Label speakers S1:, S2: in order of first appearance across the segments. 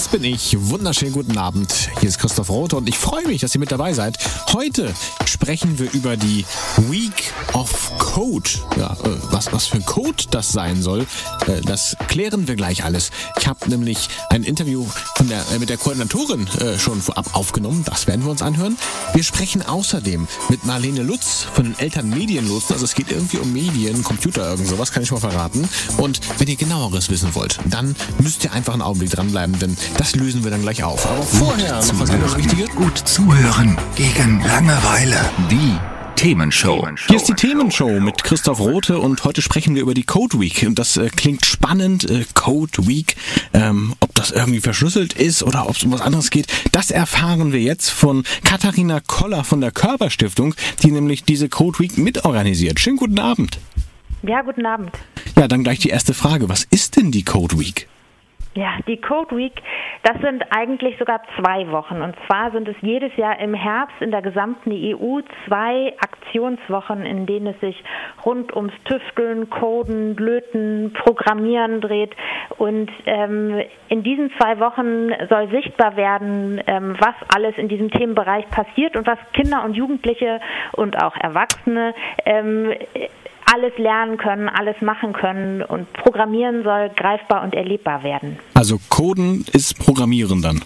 S1: das bin ich. Wunderschönen guten Abend. Hier ist Christoph Roth und ich freue mich, dass ihr mit dabei seid. Heute sprechen wir über die Week of Code. Ja, äh, was, was für ein Code das sein soll, äh, das klären wir gleich alles. Ich habe nämlich ein Interview der, äh, mit der Koordinatorin schon vorab aufgenommen. Das werden wir uns anhören. Wir sprechen außerdem mit Marlene Lutz von den Eltern Medienlotsen. Also es geht irgendwie um Medien, Computer, irgend sowas, kann ich mal verraten. Und wenn ihr genaueres wissen wollt, dann müsst ihr einfach einen Augenblick dranbleiben, denn das lösen wir dann gleich auf. Aber vorher noch was ganz Wichtiges.
S2: Gut zuhören. Gegen Langeweile. Die Themenshow.
S1: Hier ist die Themenshow mit Christoph Rote und heute sprechen wir über die Code Week. Und das äh, klingt spannend, äh, Code Week. Ähm, ob das irgendwie verschlüsselt ist oder ob es um was anderes geht, das erfahren wir jetzt von Katharina Koller von der Körperstiftung, die nämlich diese Code Week mitorganisiert. Schönen guten Abend.
S3: Ja, guten Abend.
S1: Ja, dann gleich die erste Frage. Was ist denn die Code Week?
S3: Ja, die Code Week, das sind eigentlich sogar zwei Wochen. Und zwar sind es jedes Jahr im Herbst in der gesamten EU zwei Aktionswochen, in denen es sich rund ums Tüfteln, Coden, Löten, Programmieren dreht. Und ähm, in diesen zwei Wochen soll sichtbar werden, ähm, was alles in diesem Themenbereich passiert und was Kinder und Jugendliche und auch Erwachsene ähm, alles lernen können, alles machen können und Programmieren soll greifbar und erlebbar werden.
S1: Also Coden ist Programmieren dann.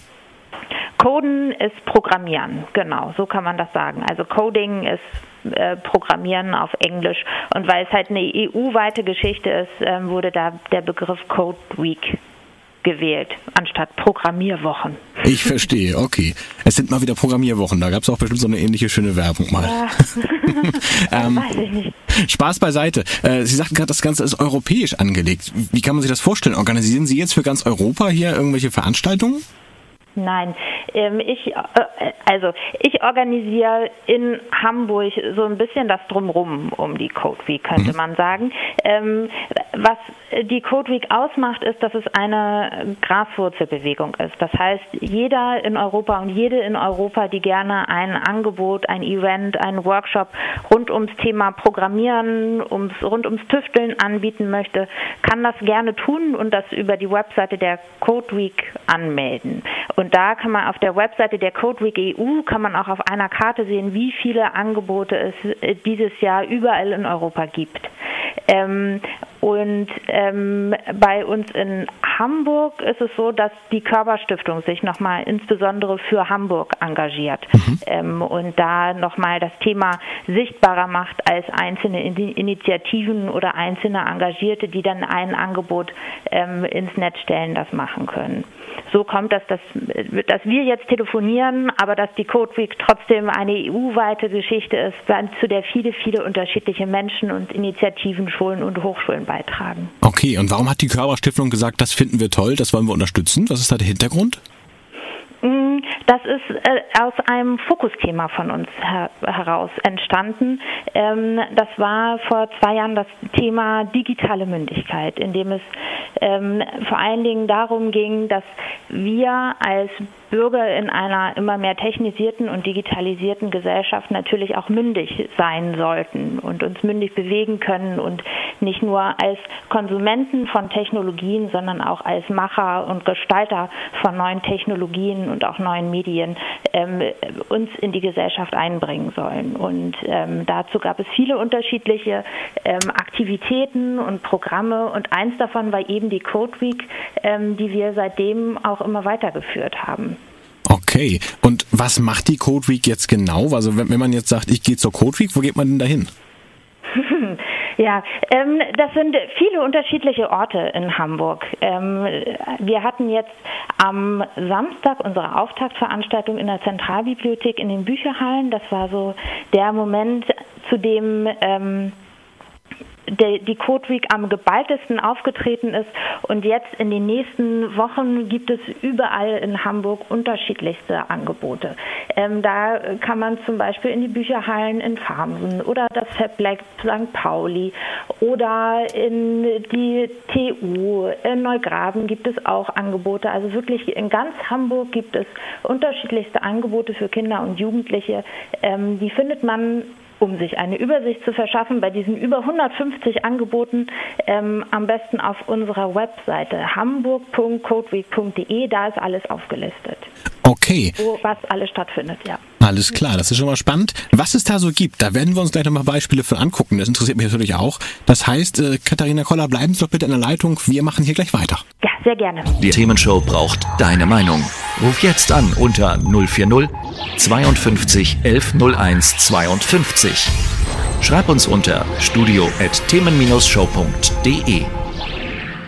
S3: Coden ist Programmieren, genau, so kann man das sagen. Also Coding ist äh, Programmieren auf Englisch und weil es halt eine EU-weite Geschichte ist, äh, wurde da der Begriff Code Week gewählt, anstatt Programmierwochen.
S1: Ich verstehe, okay. Es sind mal wieder Programmierwochen, da gab es auch bestimmt so eine ähnliche schöne Werbung mal.
S3: Ja.
S1: Ähm,
S3: Weiß ich nicht.
S1: Spaß beiseite. Äh, Sie sagten gerade, das Ganze ist europäisch angelegt. Wie kann man sich das vorstellen? Organisieren Sie jetzt für ganz Europa hier irgendwelche Veranstaltungen?
S3: Nein, ich, äh, also ich organisiere in Hamburg so ein bisschen das Drumrum um die Code Week, könnte
S1: Mhm.
S3: man sagen. Ähm, was die Code Week ausmacht, ist, dass es eine Graswurzelbewegung ist. Das heißt, jeder in Europa und jede in Europa, die gerne ein Angebot, ein Event, einen Workshop rund ums Thema Programmieren, ums, rund ums Tüfteln anbieten möchte, kann das gerne tun und das über die Webseite der Code Week anmelden. Und da kann man auf der Webseite der Code Week EU kann man auch auf einer Karte sehen, wie viele Angebote es äh, dieses Jahr überall in Europa gibt. Ähm, und ähm, bei uns in Hamburg ist es so, dass die Körperstiftung sich nochmal insbesondere für Hamburg engagiert ähm, und da nochmal das Thema sichtbarer macht als einzelne In Initiativen oder einzelne Engagierte, die dann ein Angebot ähm, ins Netz stellen, das machen können. So kommt das, dass, dass wir jetzt telefonieren, aber dass die Code Week trotzdem eine EU-weite Geschichte ist, zu der viele, viele unterschiedliche Menschen und Initiativen, Schulen und Hochschulen beitragen.
S1: Okay, und warum hat die Körperstiftung gesagt, das finden wir toll, das wollen wir unterstützen? Was ist da der Hintergrund?
S3: Mm, Das ist äh, aus einem Fokusthema von uns her heraus entstanden. Ähm, das war vor zwei Jahren das Thema digitale Mündigkeit, in dem es ähm, vor allen Dingen darum ging, dass wir als Bürger in einer immer mehr technisierten und digitalisierten Gesellschaft natürlich auch mündig sein sollten und uns mündig bewegen können und nicht nur als Konsumenten von Technologien, sondern auch als Macher und Gestalter von neuen Technologien und auch neuen Medien ähm, uns in die Gesellschaft einbringen sollen. Und ähm, dazu gab es viele unterschiedliche ähm, Aktivitäten und Programme und eins davon war eben die Code Week, ähm, die wir seitdem auch immer weitergeführt haben.
S1: Okay, und was macht die Code Week jetzt genau? Also wenn, wenn man jetzt sagt, ich gehe zur Code Week, wo geht man denn dahin?
S3: Ja, ähm, das sind viele unterschiedliche Orte in Hamburg. Ähm, wir hatten jetzt am Samstag unsere Auftaktveranstaltung in der Zentralbibliothek in den Bücherhallen. Das war so der Moment, zu dem ähm, der, die Code Week am geballtesten aufgetreten ist. Und jetzt in den nächsten Wochen gibt es überall in Hamburg unterschiedlichste Angebote. Ähm, da kann man zum Beispiel in die Bücherhallen in Farmsen oder das Fab Black St. Pauli oder in die TU in Neugraben gibt es auch Angebote. Also wirklich in ganz Hamburg gibt es unterschiedlichste Angebote für Kinder und Jugendliche. Ähm, die findet man um sich eine Übersicht zu verschaffen bei diesen über 150 Angeboten, ähm, am besten auf unserer Webseite hamburg.codeweek.de, da ist alles aufgelistet.
S1: Okay.
S3: Wo was alles stattfindet, ja.
S1: Alles klar, das ist schon mal spannend. Was es da so gibt, da werden wir uns gleich nochmal Beispiele für angucken. Das interessiert mich natürlich auch. Das heißt, äh, Katharina Koller, bleiben Sie doch bitte in der Leitung. Wir machen hier gleich weiter.
S3: Ja, sehr gerne.
S2: Die Themenshow braucht deine Meinung. Ruf jetzt an unter 040 52 1101 52. Schreib uns unter studio@themen-show.de.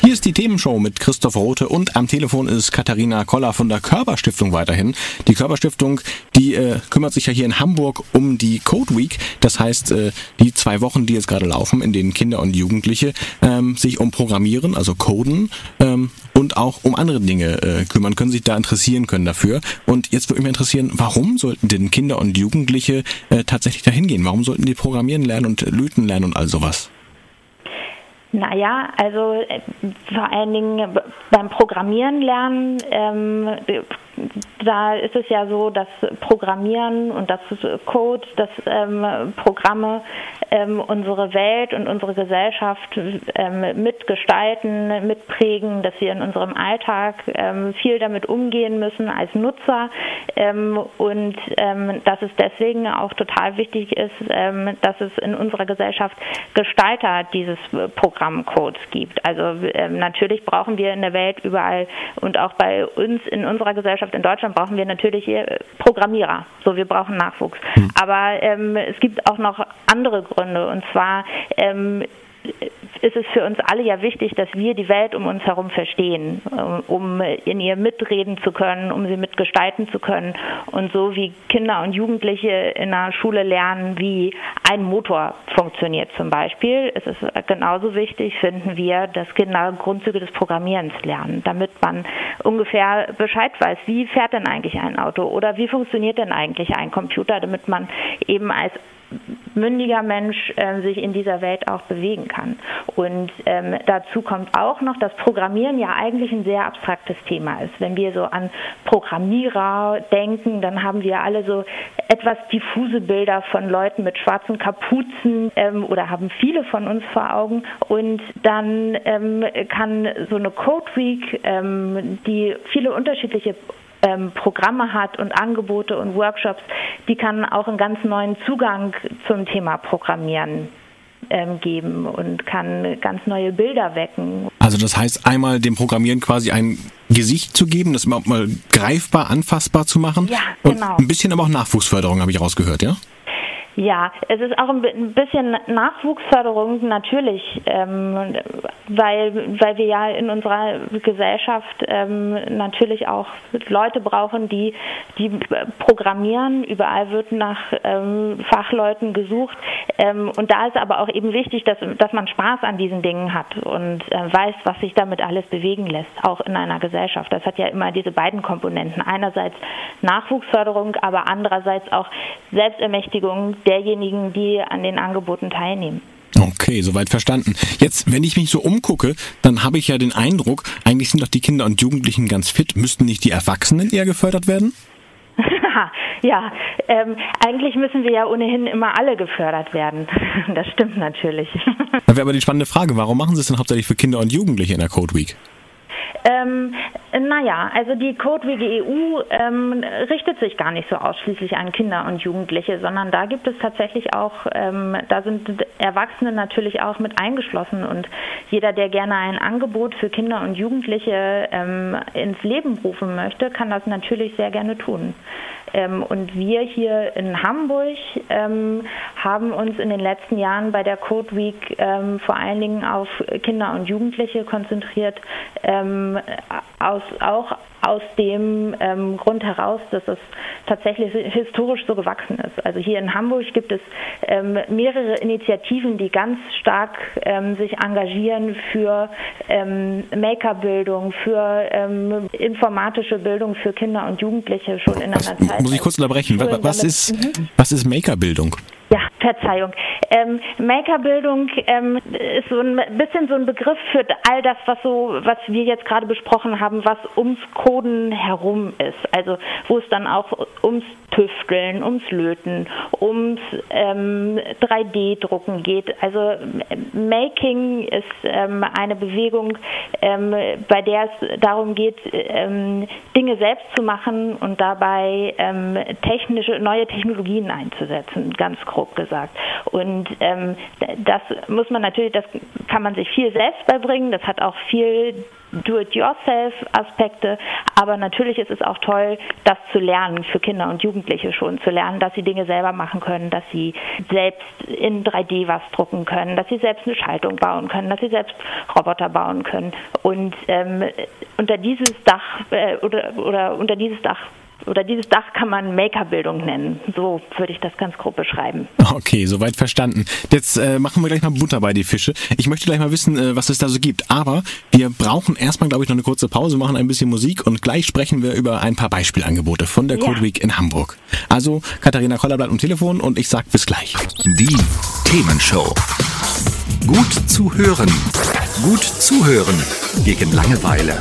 S1: Hier ist die Themenshow mit Christoph Rote und am Telefon ist Katharina Koller von der Körperstiftung weiterhin. Die Körperstiftung, die äh, kümmert sich ja hier in Hamburg um die Code Week. Das heißt, äh, die zwei Wochen, die jetzt gerade laufen, in denen Kinder und Jugendliche ähm, sich um Programmieren, also Coden ähm, und auch um andere Dinge äh, kümmern können, sich da interessieren können dafür. Und jetzt würde mich interessieren, warum sollten denn Kinder und Jugendliche äh, tatsächlich dahin gehen? Warum sollten die Programmieren lernen und löten lernen und all sowas?
S3: Naja, also äh, vor allen Dingen beim Programmieren lernen, ähm, da ist es ja so, dass Programmieren und das Code, dass ähm, Programme ähm, unsere Welt und unsere Gesellschaft ähm, mitgestalten, mitprägen, dass wir in unserem Alltag ähm, viel damit umgehen müssen als Nutzer. Ähm, und dass es deswegen auch total wichtig ist, dass es in unserer Gesellschaft Gestalter dieses Programmcodes gibt. Also natürlich brauchen wir in der Welt überall und auch bei uns in unserer Gesellschaft in Deutschland brauchen wir natürlich äh, Programmierer. So, wir brauchen Nachwuchs. Hm. Aber ähm, es gibt auch noch andere Gründe. Und zwar ähm, ist es für uns alle ja wichtig, dass wir die Welt um uns herum verstehen, äh, um in ihr mitreden zu können, um sie mitgestalten zu können. Und so wie Kinder und Jugendliche in der Schule lernen, wie ein Motor funktioniert zum Beispiel, ist es genauso wichtig, finden wir, dass Kinder Grundzüge des Programmierens lernen, damit man ungefähr Bescheid weiß, wie fährt denn eigentlich ein Auto oder wie funktioniert denn eigentlich ein Computer, damit man eben als mündiger Mensch äh, sich in dieser Welt auch bewegen kann. Und ähm, dazu kommt auch noch, dass Programmieren ja eigentlich ein sehr abstraktes Thema ist. Wenn wir so an Programmierer denken, dann haben wir alle so etwas diffuse Bilder von Leuten mit schwarzen Kapuzen ähm, oder haben viele von uns vor Augen. Und dann ähm, kann so eine Code Week, ähm, die viele unterschiedliche ähm, Programme hat und Angebote und Workshops, die kann auch einen ganz neuen Zugang zum Thema Programmieren ähm, geben und kann ganz neue Bilder wecken.
S1: Also das heißt einmal dem Programmieren quasi ein Gesicht zu geben, das überhaupt mal greifbar, anfassbar zu machen.
S3: Ja, genau.
S1: Und ein bisschen aber auch Nachwuchsförderung, habe ich rausgehört, ja?
S3: Ja, es ist auch ein bisschen Nachwuchsförderung natürlich, ähm, weil, weil wir ja in unserer Gesellschaft ähm, natürlich auch Leute brauchen, die, die programmieren. Überall wird nach ähm, Fachleuten gesucht. Ähm, und da ist aber auch eben wichtig, dass, dass man Spaß an diesen Dingen hat und äh, weiß, was sich damit alles bewegen lässt, auch in einer Gesellschaft. Das hat ja immer diese beiden Komponenten. Einerseits Nachwuchsförderung, aber andererseits auch Selbstermächtigung derjenigen, die an den Angeboten teilnehmen.
S1: Okay, soweit verstanden. Jetzt, wenn ich mich so umgucke, dann habe ich ja den Eindruck, eigentlich sind doch die Kinder und Jugendlichen ganz fit. Müssten nicht die Erwachsenen eher gefördert werden?
S3: ja, ähm, eigentlich müssen wir ja ohnehin immer alle gefördert werden. Das stimmt natürlich.
S1: Da wäre aber die spannende Frage, warum machen Sie es denn hauptsächlich für Kinder und Jugendliche in der Code Week?
S3: Ähm, naja, also die Code EU ähm, richtet sich gar nicht so ausschließlich an Kinder und Jugendliche, sondern da gibt es tatsächlich auch, ähm, da sind Erwachsene natürlich auch mit eingeschlossen und jeder, der gerne ein Angebot für Kinder und Jugendliche ähm, ins Leben rufen möchte, kann das natürlich sehr gerne tun. Ähm, und wir hier in Hamburg ähm, haben uns in den letzten Jahren bei der Code Week ähm, vor allen Dingen auf Kinder und Jugendliche konzentriert, ähm, aus, auch aus dem ähm, Grund heraus, dass es tatsächlich historisch so gewachsen ist. Also hier in Hamburg gibt es ähm, mehrere Initiativen, die ganz stark ähm, sich engagieren für ähm, Makerbildung, für ähm, informatische Bildung für Kinder und Jugendliche schon in einer Zeit.
S1: Muss ich kurz unterbrechen? Was, was ist, mhm. was ist Makerbildung?
S3: Ja, Verzeihung. Ähm, Makerbildung ähm, ist so ein bisschen so ein Begriff für all das, was so, was wir jetzt gerade besprochen haben, was ums Coden herum ist. Also wo es dann auch ums Tüfteln, ums Löten, ums ähm, 3D-Drucken geht. Also Making ist ähm, eine Bewegung, ähm, bei der es darum geht, ähm, Dinge selbst zu machen und dabei ähm, technische neue Technologien einzusetzen, ganz grob gesagt. Und ähm, das muss man natürlich, das kann man sich viel selbst beibringen. Das hat auch viel Do-it-yourself-Aspekte, aber natürlich ist es auch toll, das zu lernen für Kinder und Jugendliche schon, zu lernen, dass sie Dinge selber machen können, dass sie selbst in 3D was drucken können, dass sie selbst eine Schaltung bauen können, dass sie selbst Roboter bauen können. Und ähm, unter dieses Dach äh, oder, oder unter dieses Dach oder dieses Dach kann man Makerbildung nennen. So würde ich das ganz grob beschreiben.
S1: Okay, soweit verstanden. Jetzt äh, machen wir gleich mal Butter bei die Fische. Ich möchte gleich mal wissen, äh, was es da so gibt. Aber wir brauchen erstmal, glaube ich, noch eine kurze Pause, machen ein bisschen Musik und gleich sprechen wir über ein paar Beispielangebote von der Code ja. Week in Hamburg. Also Katharina Koller bleibt am Telefon und ich sage bis gleich.
S2: Die Themenshow. Gut zu hören. Gut zuhören gegen Langeweile.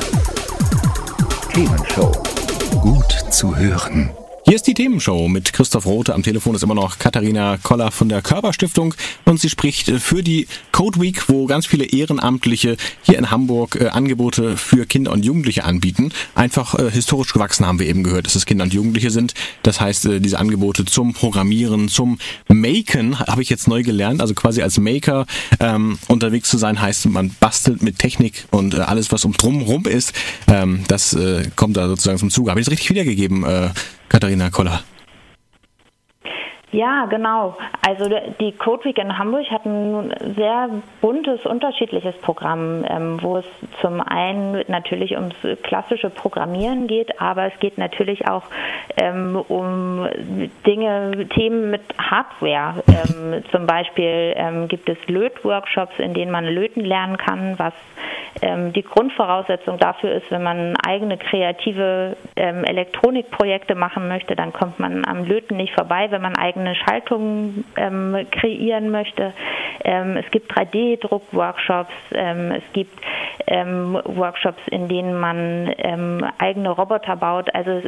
S2: Themenshow gut zu hören.
S1: Hier ist die Themenshow mit Christoph Rote. Am Telefon ist immer noch Katharina Koller von der Körperstiftung und sie spricht für die Code Week, wo ganz viele Ehrenamtliche hier in Hamburg äh, Angebote für Kinder und Jugendliche anbieten. Einfach äh, historisch gewachsen haben wir eben gehört, dass es Kinder und Jugendliche sind. Das heißt, äh, diese Angebote zum Programmieren, zum Maken habe ich jetzt neu gelernt. Also quasi als Maker ähm, unterwegs zu sein, heißt, man bastelt mit Technik und äh, alles, was um drumherum ist, ähm, das äh, kommt da sozusagen zum Zuge. Habe ich das richtig wiedergegeben? Äh, Katharina Koller.
S3: Ja, genau. Also die Code Week in Hamburg hat ein sehr buntes, unterschiedliches Programm, ähm, wo es zum einen natürlich ums klassische Programmieren geht, aber es geht natürlich auch ähm, um Dinge, Themen mit Hardware. Ähm, zum Beispiel gibt es Lötworkshops, in denen man löten lernen kann, was die Grundvoraussetzung dafür ist, wenn man eigene kreative Elektronikprojekte machen möchte, dann kommt man am Löten nicht vorbei, wenn man eigene Schaltungen ähm, kreieren möchte. Ähm, es gibt 3D-Druck-Workshops, ähm, es gibt ähm, Workshops, in denen man eigene Roboter baut. Also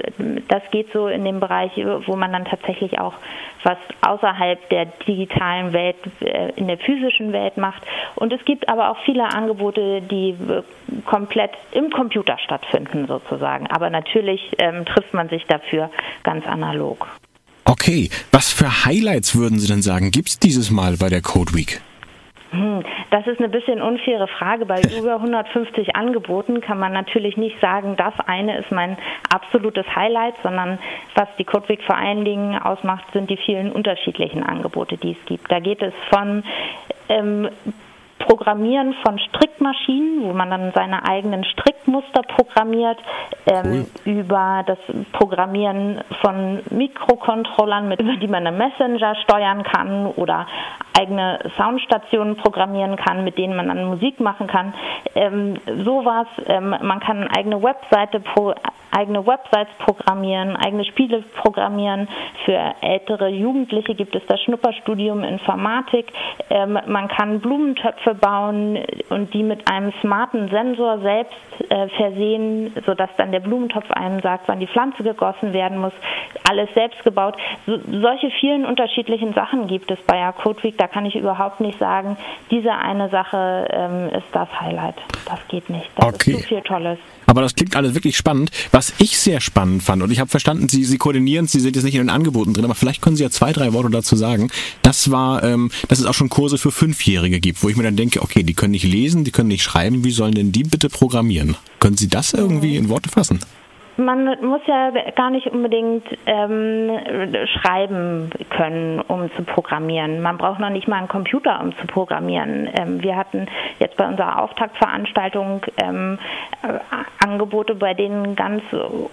S3: das geht so in dem Bereich, wo man dann tatsächlich auch was außerhalb der digitalen Welt, äh, in der physischen Welt macht. Und es gibt aber auch viele Angebote, die komplett im Computer stattfinden sozusagen. Aber natürlich ähm, trifft man sich dafür ganz analog.
S1: Okay, was für Highlights würden Sie denn sagen, gibt es dieses Mal bei der Code Week?
S3: Hm, das ist eine bisschen unfaire Frage. Bei über 150 Angeboten kann man natürlich nicht sagen, das eine ist mein absolutes Highlight, sondern was die Code Week vor allen Dingen ausmacht, sind die vielen unterschiedlichen Angebote, die es gibt. Da geht es von ähm, Programmieren von Strickmaschinen, wo man dann seine eigenen Strickmuster programmiert, ähm, cool. über das Programmieren von Mikrocontrollern, mit, über die man einen Messenger steuern kann oder eigene Soundstationen programmieren kann, mit denen man dann Musik machen kann. Ähm, sowas, ähm, man kann eigene Webseite pro, eigene Websites programmieren, eigene Spiele programmieren. Für ältere Jugendliche gibt es das Schnupperstudium Informatik. Ähm, man kann Blumentöpfe bauen und die mit einem smarten Sensor selbst äh, versehen, sodass dann der Blumentopf einem sagt, wann die Pflanze gegossen werden muss. Alles selbst gebaut. So, solche vielen unterschiedlichen Sachen gibt es bei der Codeweek. Da kann ich überhaupt nicht sagen, diese eine Sache ähm, ist das Highlight. Das geht nicht. Das
S1: okay.
S3: ist so viel Tolles.
S1: Aber das klingt alles wirklich spannend. Was ich sehr spannend fand, und ich habe verstanden, Sie, Sie koordinieren Sie sind jetzt nicht in den Angeboten drin, aber vielleicht können Sie ja zwei, drei Worte dazu sagen. Das war, ähm, dass es auch schon Kurse für Fünfjährige gibt, wo ich mir dann denke, okay, die können nicht lesen, die können nicht schreiben, wie sollen denn die bitte programmieren? Können Sie das irgendwie in Worte fassen?
S3: Man muss ja gar nicht unbedingt ähm, schreiben können, um zu programmieren. Man braucht noch nicht mal einen Computer, um zu programmieren. Ähm, wir hatten jetzt bei unserer Auftaktveranstaltung ähm, äh, Angebote, bei denen ganz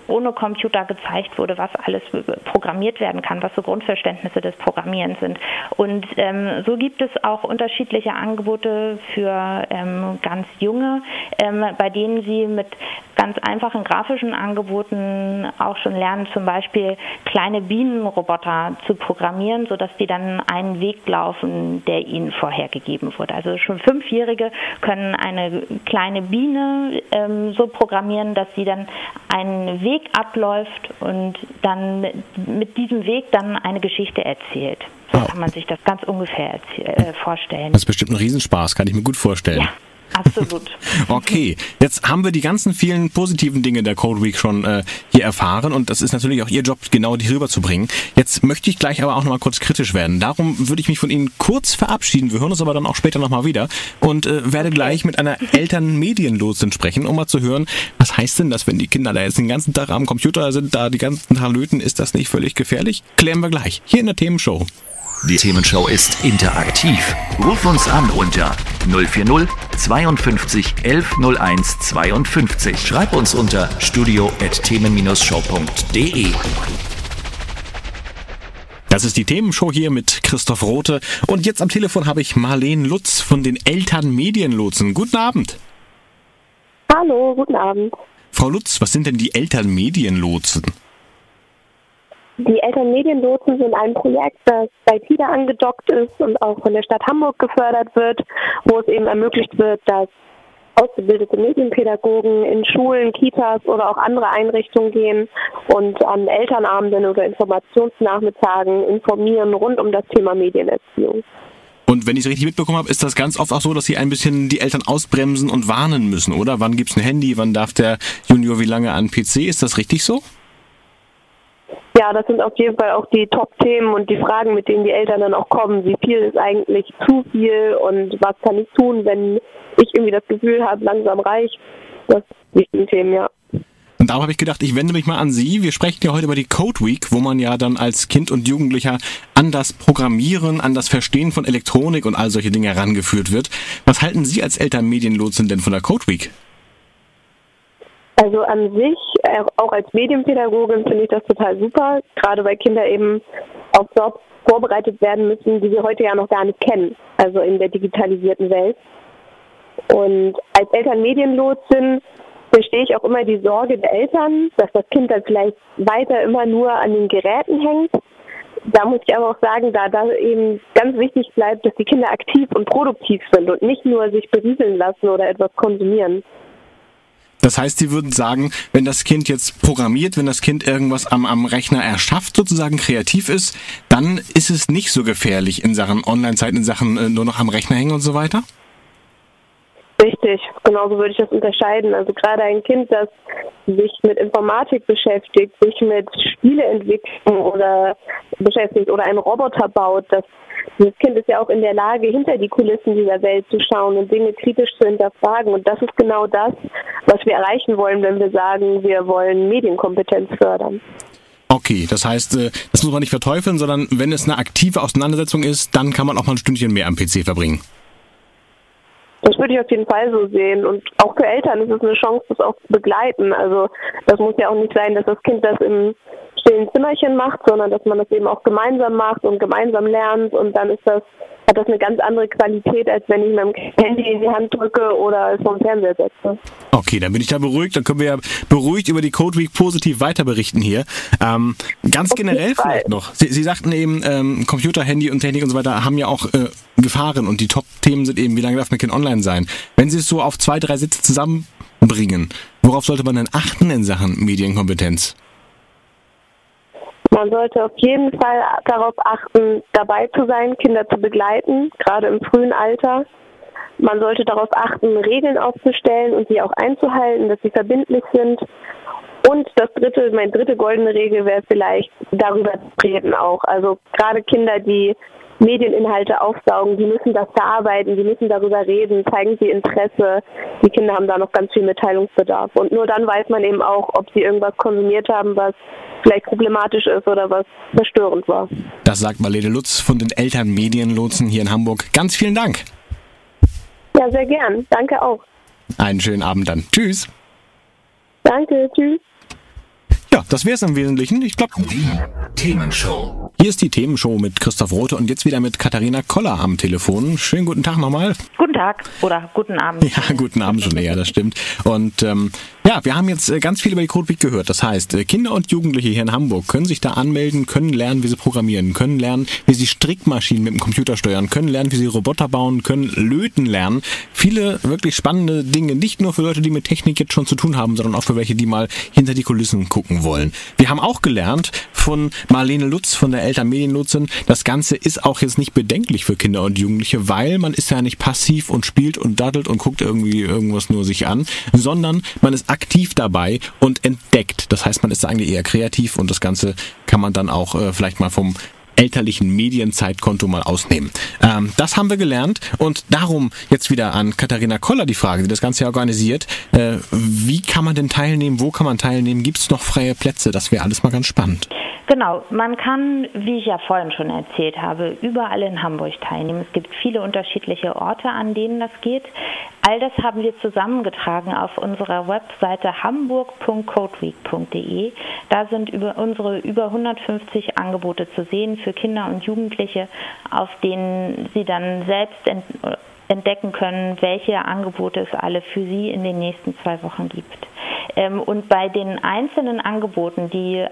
S3: ohne Computer gezeigt wurde, was alles programmiert werden kann, was so Grundverständnisse des Programmierens sind. Und ähm, so gibt es auch unterschiedliche Angebote für ähm, ganz junge, ähm, bei denen sie mit ganz einfachen grafischen Angeboten auch schon lernen, zum Beispiel kleine Bienenroboter zu programmieren, sodass die dann einen Weg laufen, der ihnen vorhergegeben wurde. Also schon Fünfjährige können eine kleine Biene ähm, so programmieren, dass sie dann einen Weg abläuft und dann mit diesem Weg dann eine Geschichte erzählt. So kann man sich das ganz ungefähr äh, vorstellen.
S1: Das ist bestimmt ein Riesenspaß, kann ich mir gut vorstellen.
S3: Ja. Absolut.
S1: Okay, jetzt haben wir die ganzen vielen positiven Dinge der Code Week schon äh, hier erfahren und das ist natürlich auch Ihr Job, genau die rüberzubringen. Jetzt möchte ich gleich aber auch nochmal kurz kritisch werden. Darum würde ich mich von Ihnen kurz verabschieden. Wir hören uns aber dann auch später nochmal wieder und äh, werde gleich mit einer Elternmedienlotsin sprechen, um mal zu hören, was heißt denn das, wenn die Kinder da jetzt den ganzen Tag am Computer sind, da die ganzen Tag löten, ist das nicht völlig gefährlich? Klären wir gleich hier in der Themenshow.
S2: Die Themenshow ist interaktiv. Ruf uns an unter 040 52 1101 52. Schreib uns unter studio@themen-show.de.
S1: Das ist die Themenshow hier mit Christoph Rote. Und jetzt am Telefon habe ich Marleen Lutz von den Eltern Medienlotsen. Guten Abend.
S4: Hallo, guten Abend.
S1: Frau Lutz, was sind denn die Eltern Medienlotsen?
S4: Die Elternmedienlotsen sind ein Projekt, das bei TIDA angedockt ist und auch von der Stadt Hamburg gefördert wird, wo es eben ermöglicht wird, dass ausgebildete Medienpädagogen in Schulen, Kitas oder auch andere Einrichtungen gehen und an Elternabenden oder Informationsnachmittagen informieren rund um das Thema Medienerziehung.
S1: Und wenn ich es richtig mitbekommen habe, ist das ganz oft auch so, dass sie ein bisschen die Eltern ausbremsen und warnen müssen, oder? Wann gibt's ein Handy? Wann darf der Junior wie lange an PC? Ist das richtig so?
S4: Ja, das sind auf jeden Fall auch die Top-Themen und die Fragen, mit denen die Eltern dann auch kommen. Wie viel ist eigentlich zu viel und was kann ich tun, wenn ich irgendwie das Gefühl habe, langsam reicht. Das sind wichtige Themen, ja.
S1: Und darum habe ich gedacht, ich wende mich mal an Sie. Wir sprechen ja heute über die Code Week, wo man ja dann als Kind und Jugendlicher an das Programmieren, an das Verstehen von Elektronik und all solche Dinge herangeführt wird. Was halten Sie als Elternmedienlotsen denn von der Code Week?
S4: Also an sich, äh, auch als Medienpädagogin finde ich das total super, gerade weil Kinder eben auf Jobs vorbereitet werden müssen, die wir heute ja noch gar nicht kennen, also in der digitalisierten Welt. Und als Elternmedienlotsin verstehe ich auch immer die Sorge der Eltern, dass das Kind dann vielleicht weiter immer nur an den Geräten hängt. Da muss ich aber auch sagen, da da eben ganz wichtig bleibt, dass die Kinder aktiv und produktiv sind und nicht nur sich berieseln lassen oder etwas konsumieren.
S1: Das heißt, Sie würden sagen, wenn das Kind jetzt programmiert, wenn das Kind irgendwas am, am Rechner erschafft, sozusagen kreativ ist, dann ist es nicht so gefährlich in Sachen Online-Zeit, in Sachen äh, nur noch am Rechner hängen und so weiter?
S4: Richtig, genauso würde ich das unterscheiden. Also gerade ein Kind, das sich mit Informatik beschäftigt, sich mit Spieleentwicklung oder beschäftigt oder einen Roboter baut, das dieses Kind ist ja auch in der Lage, hinter die Kulissen dieser Welt zu schauen und Dinge kritisch zu hinterfragen. Und das ist genau das, was wir erreichen wollen, wenn wir sagen, wir wollen Medienkompetenz fördern.
S1: Okay, das heißt, äh, das muss man nicht verteufeln, sondern wenn es eine aktive Auseinandersetzung ist, dann kann man auch mal ein Stündchen mehr am PC verbringen.
S4: Das würde ich auf jeden Fall so sehen. Und auch für Eltern ist es eine Chance, das auch zu begleiten. Also das muss ja auch nicht sein, dass das Kind das im stillen Zimmerchen macht, sondern dass man das eben auch gemeinsam macht und gemeinsam lernt und dann ist das, hat das eine ganz andere Qualität, als wenn ich mein Handy in die Hand drücke oder es vom Fernseher setze.
S1: Okay, dann bin ich da beruhigt. Dann können wir ja beruhigt über die Code Week positiv weiter berichten hier. Ähm, ganz Auf generell vielleicht noch. Sie, Sie sagten eben, ähm, Computer, Handy und Technik und so weiter haben ja auch äh, Gefahren und die Top-Themen sind eben, wie lange darf mein Kind online sein? Wenn Sie es so auf zwei, drei Sätze zusammenbringen, worauf sollte man denn achten in Sachen Medienkompetenz?
S4: Man sollte auf jeden Fall darauf achten, dabei zu sein, Kinder zu begleiten, gerade im frühen Alter. Man sollte darauf achten, Regeln aufzustellen und sie auch einzuhalten, dass sie verbindlich sind. Und das dritte, meine dritte goldene Regel wäre vielleicht darüber zu reden auch. Also gerade Kinder, die Medieninhalte aufsaugen, die müssen das verarbeiten, die müssen darüber reden, zeigen sie Interesse. Die Kinder haben da noch ganz viel Mitteilungsbedarf. Und nur dann weiß man eben auch, ob sie irgendwas konsumiert haben, was vielleicht problematisch ist oder was verstörend war.
S1: Das sagt Marlene Lutz von den Elternmedienlotsen hier in Hamburg. Ganz vielen Dank.
S4: Ja, sehr gern. Danke auch.
S1: Einen schönen Abend dann. Tschüss.
S4: Danke, tschüss.
S1: Ja, das wäre es im Wesentlichen. Ich glaube.
S2: Die Themenshow.
S1: Hier ist die Themenshow mit Christoph Rote und jetzt wieder mit Katharina Koller am Telefon. Schönen guten Tag nochmal.
S3: Guten Tag oder guten Abend.
S1: Ja, guten Abend schon eher, das stimmt. Und ähm, ja, wir haben jetzt äh, ganz viel über die Code Week gehört. Das heißt, äh, Kinder und Jugendliche hier in Hamburg können sich da anmelden, können lernen, wie sie programmieren, können lernen, wie sie Strickmaschinen mit dem Computer steuern, können lernen, wie sie Roboter bauen, können löten lernen. Viele wirklich spannende Dinge, nicht nur für Leute, die mit Technik jetzt schon zu tun haben, sondern auch für welche, die mal hinter die Kulissen gucken wollen. Wir haben auch gelernt von Marlene Lutz, von der Elternmedienlotsin, das Ganze ist auch jetzt nicht bedenklich für Kinder und Jugendliche, weil man ist ja nicht passiv und spielt und daddelt und guckt irgendwie irgendwas nur sich an, sondern man ist dabei und entdeckt. Das heißt, man ist eigentlich eher kreativ und das Ganze kann man dann auch äh, vielleicht mal vom elterlichen Medienzeitkonto mal ausnehmen. Ähm, das haben wir gelernt und darum jetzt wieder an Katharina Koller die Frage, die das Ganze organisiert. Äh, wie kann man denn teilnehmen? Wo kann man teilnehmen? Gibt es noch freie Plätze? Das wäre alles mal ganz spannend.
S3: Genau, man kann, wie ich ja vorhin schon erzählt habe, überall in Hamburg teilnehmen. Es gibt viele unterschiedliche Orte, an denen das geht. All das haben wir zusammengetragen auf unserer Webseite hamburg.codeweek.de. Da sind über unsere über 150 Angebote zu sehen für Kinder und Jugendliche, auf denen sie dann selbst entdecken können, welche Angebote es alle für sie in den nächsten zwei Wochen gibt. Ähm, und bei den einzelnen Angeboten, die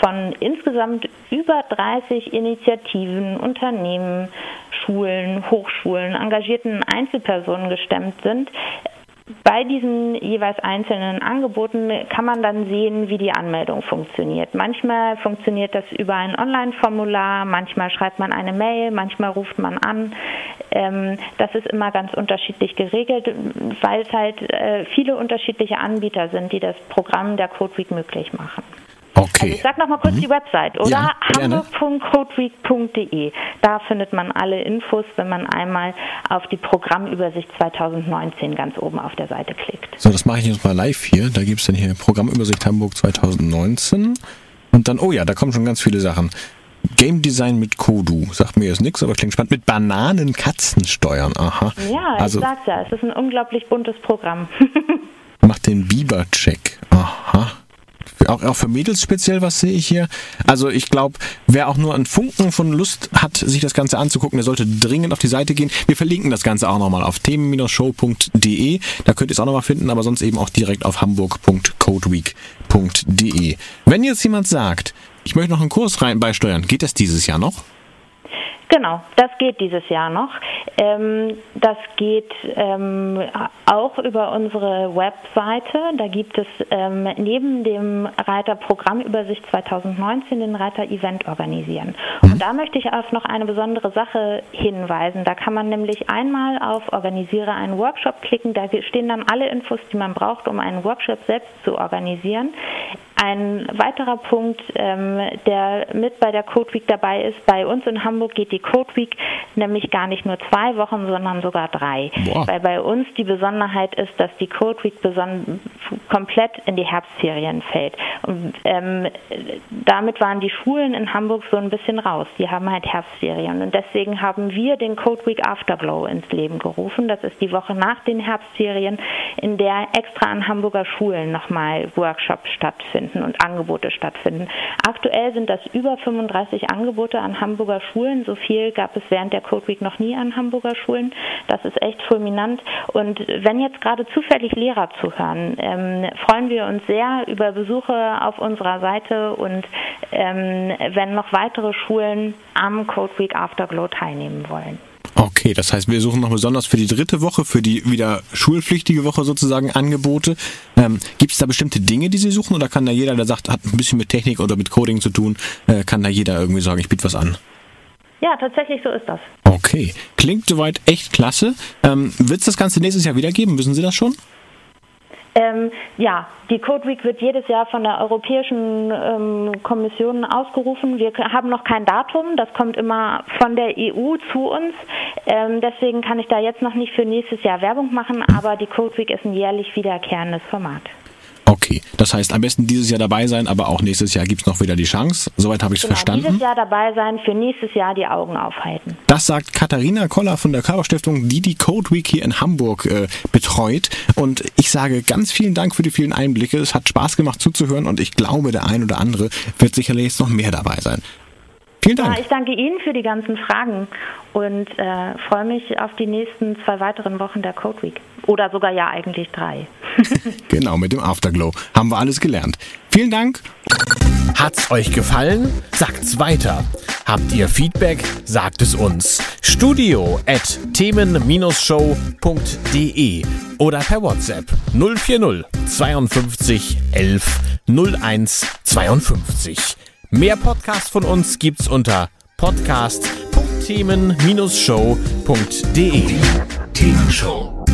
S3: von insgesamt über 30 Initiativen, Unternehmen, Schulen, Hochschulen, engagierten Einzelpersonen gestemmt sind. Bei diesen jeweils einzelnen Angeboten kann man dann sehen, wie die Anmeldung funktioniert. Manchmal funktioniert das über ein Online-Formular, manchmal schreibt man eine Mail, manchmal ruft man an. Ähm, das ist immer ganz unterschiedlich geregelt, weil es halt äh, viele unterschiedliche Anbieter sind, die das Programm der Code Week möglich machen.
S1: Okay.
S3: Also ich sag noch mal kurz mhm. die Website, oder?
S1: Ja,
S3: hamburg.codeweek.de. Da findet man alle Infos, wenn man einmal auf die Programmübersicht 2019 ganz oben auf der Seite klickt.
S1: So, das mache ich jetzt mal live hier. Da gibt es dann hier Programmübersicht Hamburg 2019. Und dann, oh ja, da kommen schon ganz viele Sachen. Game Design mit Kodu. Sagt mir jetzt nichts, aber klingt spannend. Mit Bananen-Katzensteuern. Aha.
S3: Ja, also, ich sag's ja, es ist ein unglaublich buntes Programm.
S1: macht den Biber-Check. Auch, auch für Mädels speziell, was sehe ich hier? Also ich glaube, wer auch nur einen Funken von Lust hat, sich das Ganze anzugucken, der sollte dringend auf die Seite gehen. Wir verlinken das Ganze auch nochmal auf themen-show.de. Da könnt ihr es auch nochmal finden, aber sonst eben auch direkt auf hamburg.codeweek.de. Wenn jetzt jemand sagt, ich möchte noch einen Kurs rein beisteuern, geht das dieses Jahr noch?
S3: Genau, das geht dieses Jahr noch. Ähm, das geht ähm, auch über unsere Webseite. Da gibt es ähm, neben dem Reiter Programmübersicht 2019 den Reiter Event organisieren. Und da möchte ich auf noch eine besondere Sache hinweisen. Da kann man nämlich einmal auf Organisiere einen Workshop klicken. Da stehen dann alle Infos, die man braucht, um einen Workshop selbst zu organisieren. Ein weiterer Punkt, ähm, der mit bei der Code Week dabei ist, bei uns in Hamburg geht die Code Week nämlich gar nicht nur zwei Wochen, sondern sogar drei. Boah. Weil bei uns die Besonderheit ist, dass die Code Week komplett in die Herbstferien fällt. Und ähm, damit waren die Schulen in Hamburg so ein bisschen raus. Die haben halt Herbstferien. Und deswegen haben wir den Code Week Afterglow ins Leben gerufen. Das ist die Woche nach den Herbstferien, in der extra an Hamburger Schulen nochmal Workshops stattfinden und Angebote stattfinden. Aktuell sind das über 35 Angebote an Hamburger Schulen. So viel gab es während der Code Week noch nie an Hamburger Schulen. Das ist echt fulminant. Und wenn jetzt gerade zufällig Lehrer zuhören, ähm, freuen wir uns sehr über Besuche auf unserer Seite und ähm, wenn noch weitere Schulen am Code Week Afterglow teilnehmen wollen.
S1: Okay, das heißt, wir suchen noch besonders für die dritte Woche, für die wieder schulpflichtige Woche sozusagen Angebote. Ähm, Gibt es da bestimmte Dinge, die Sie suchen oder kann da jeder, der sagt, hat ein bisschen mit Technik oder mit Coding zu tun, äh, kann da jeder irgendwie sagen, ich biete was an?
S3: Ja, tatsächlich so ist das.
S1: Okay, klingt soweit echt klasse. Ähm, Wird es das Ganze nächstes Jahr wieder geben? Wissen Sie das schon?
S3: Ähm, ja, die Code Week wird jedes Jahr von der Europäischen ähm, Kommission ausgerufen. Wir haben noch kein Datum, das kommt immer von der EU zu uns. Ähm, deswegen kann ich da jetzt noch nicht für nächstes Jahr Werbung machen, aber die Code Week ist ein jährlich wiederkehrendes Format.
S1: Okay, das heißt am besten dieses Jahr dabei sein, aber auch nächstes Jahr gibt es noch wieder die Chance. Soweit habe ich es
S3: genau,
S1: verstanden.
S3: Dieses Jahr dabei sein, für nächstes Jahr die Augen aufhalten.
S1: Das sagt Katharina Koller von der Körperstiftung, die die Code Week hier in Hamburg äh, betreut. Und ich sage ganz vielen Dank für die vielen Einblicke. Es hat Spaß gemacht zuzuhören und ich glaube, der ein oder andere wird sicherlich jetzt noch mehr dabei sein. Vielen Dank.
S3: Ja, ich danke Ihnen für die ganzen Fragen und äh, freue mich auf die nächsten zwei weiteren Wochen der Code Week. Oder sogar ja eigentlich drei.
S1: genau, mit dem Afterglow haben wir alles gelernt. Vielen Dank.
S5: Hat's euch gefallen? Sagt's weiter. Habt ihr Feedback? Sagt es uns. Studio at themen-show.de oder per WhatsApp 040 52 11 01 52. Mehr Podcasts von uns gibt's unter podcast.themen-show.de.
S2: Themenshow.